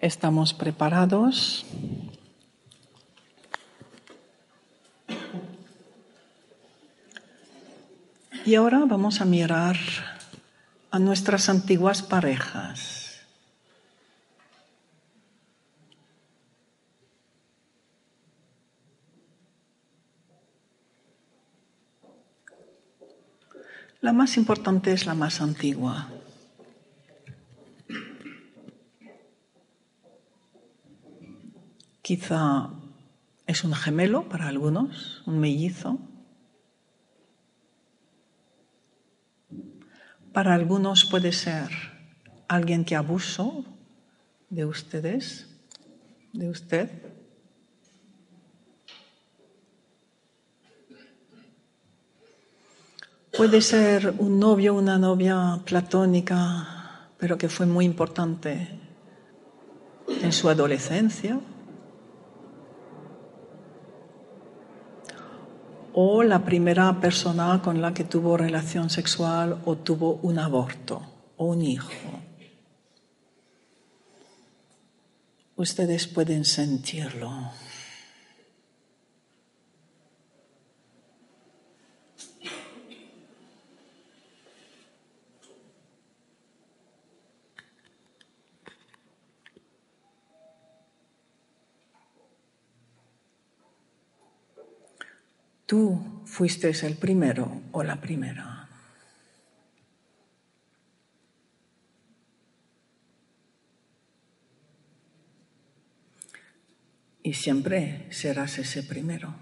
Estamos preparados. Y ahora vamos a mirar a nuestras antiguas parejas. La más importante es la más antigua. Quizá es un gemelo para algunos, un mellizo. Para algunos puede ser alguien que abusó de ustedes, de usted. Puede ser un novio, una novia platónica, pero que fue muy importante en su adolescencia. O la primera persona con la que tuvo relación sexual o tuvo un aborto o un hijo. Ustedes pueden sentirlo. Tú fuiste el primero o la primera. Y siempre serás ese primero.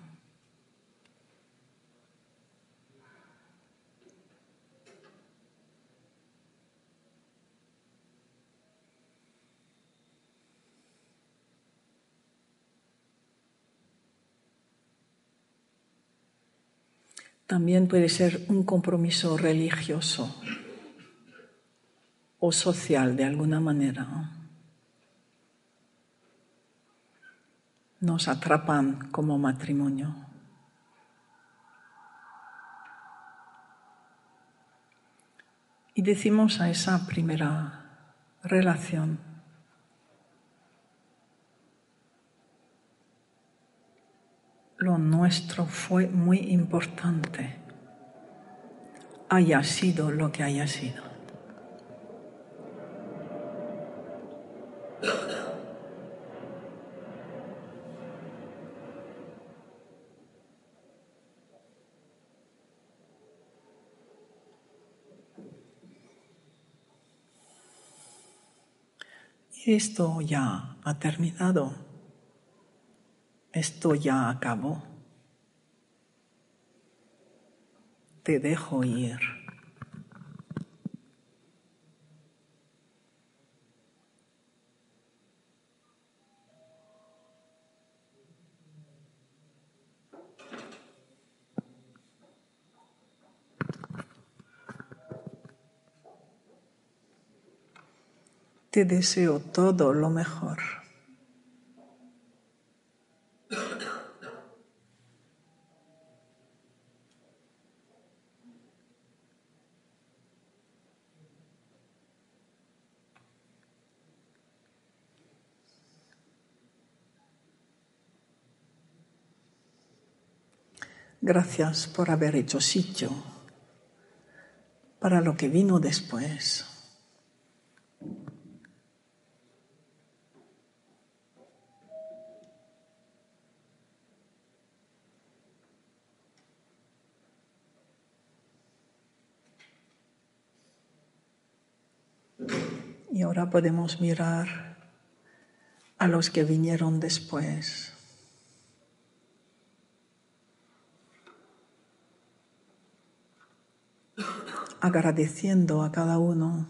También puede ser un compromiso religioso o social de alguna manera. Nos atrapan como matrimonio. Y decimos a esa primera relación, lo nuestro fue muy importante, haya sido lo que haya sido. Esto ya ha terminado esto ya acabó. Te dejo ir. Te deseo todo lo mejor. Gracias por haber hecho sitio para lo que vino después. Y ahora podemos mirar a los que vinieron después. agradeciendo a cada uno.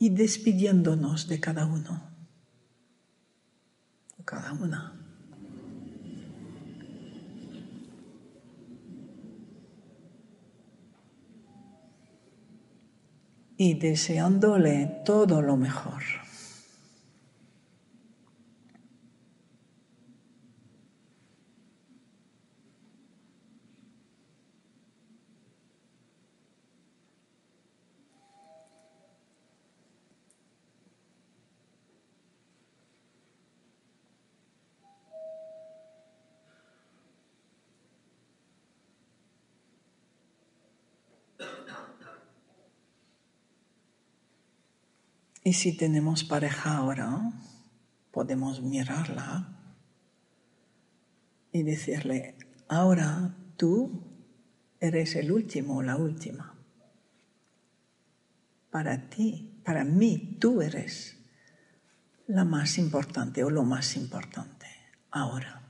Y despidiéndonos de cada uno cada una. Y deseándole todo lo mejor. Y si tenemos pareja ahora, podemos mirarla y decirle, ahora tú eres el último o la última. Para ti, para mí, tú eres la más importante o lo más importante ahora.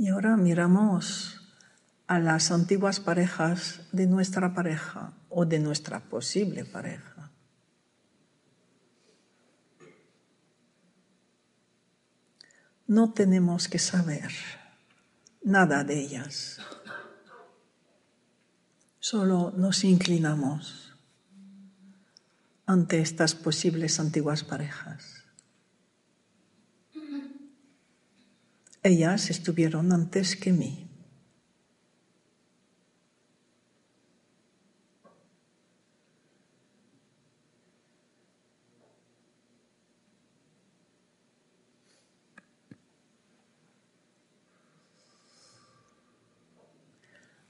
Y ahora miramos a las antiguas parejas de nuestra pareja o de nuestra posible pareja. No tenemos que saber nada de ellas. Solo nos inclinamos ante estas posibles antiguas parejas. Ellas estuvieron antes que mí.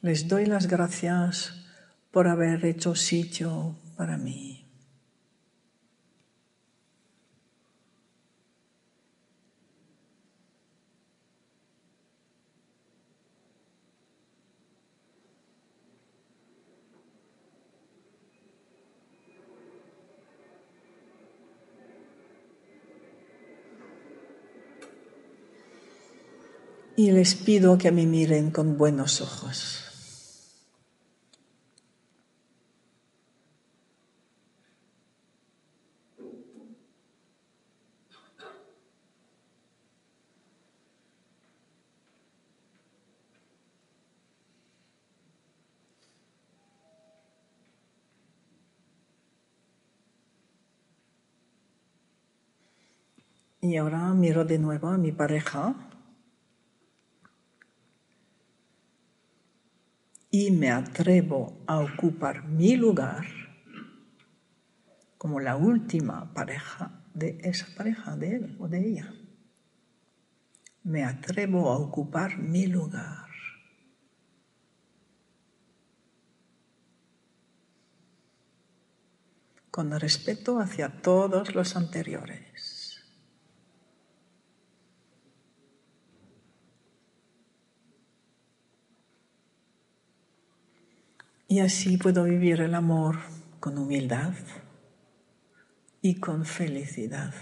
Les doy las gracias por haber hecho sitio para mí. Y les pido que me miren con buenos ojos. Y ahora miro de nuevo a mi pareja y me atrevo a ocupar mi lugar como la última pareja de esa pareja, de él o de ella. Me atrevo a ocupar mi lugar. con respeto hacia todos los anteriores. Y así puedo vivir el amor con humildad y con felicidad.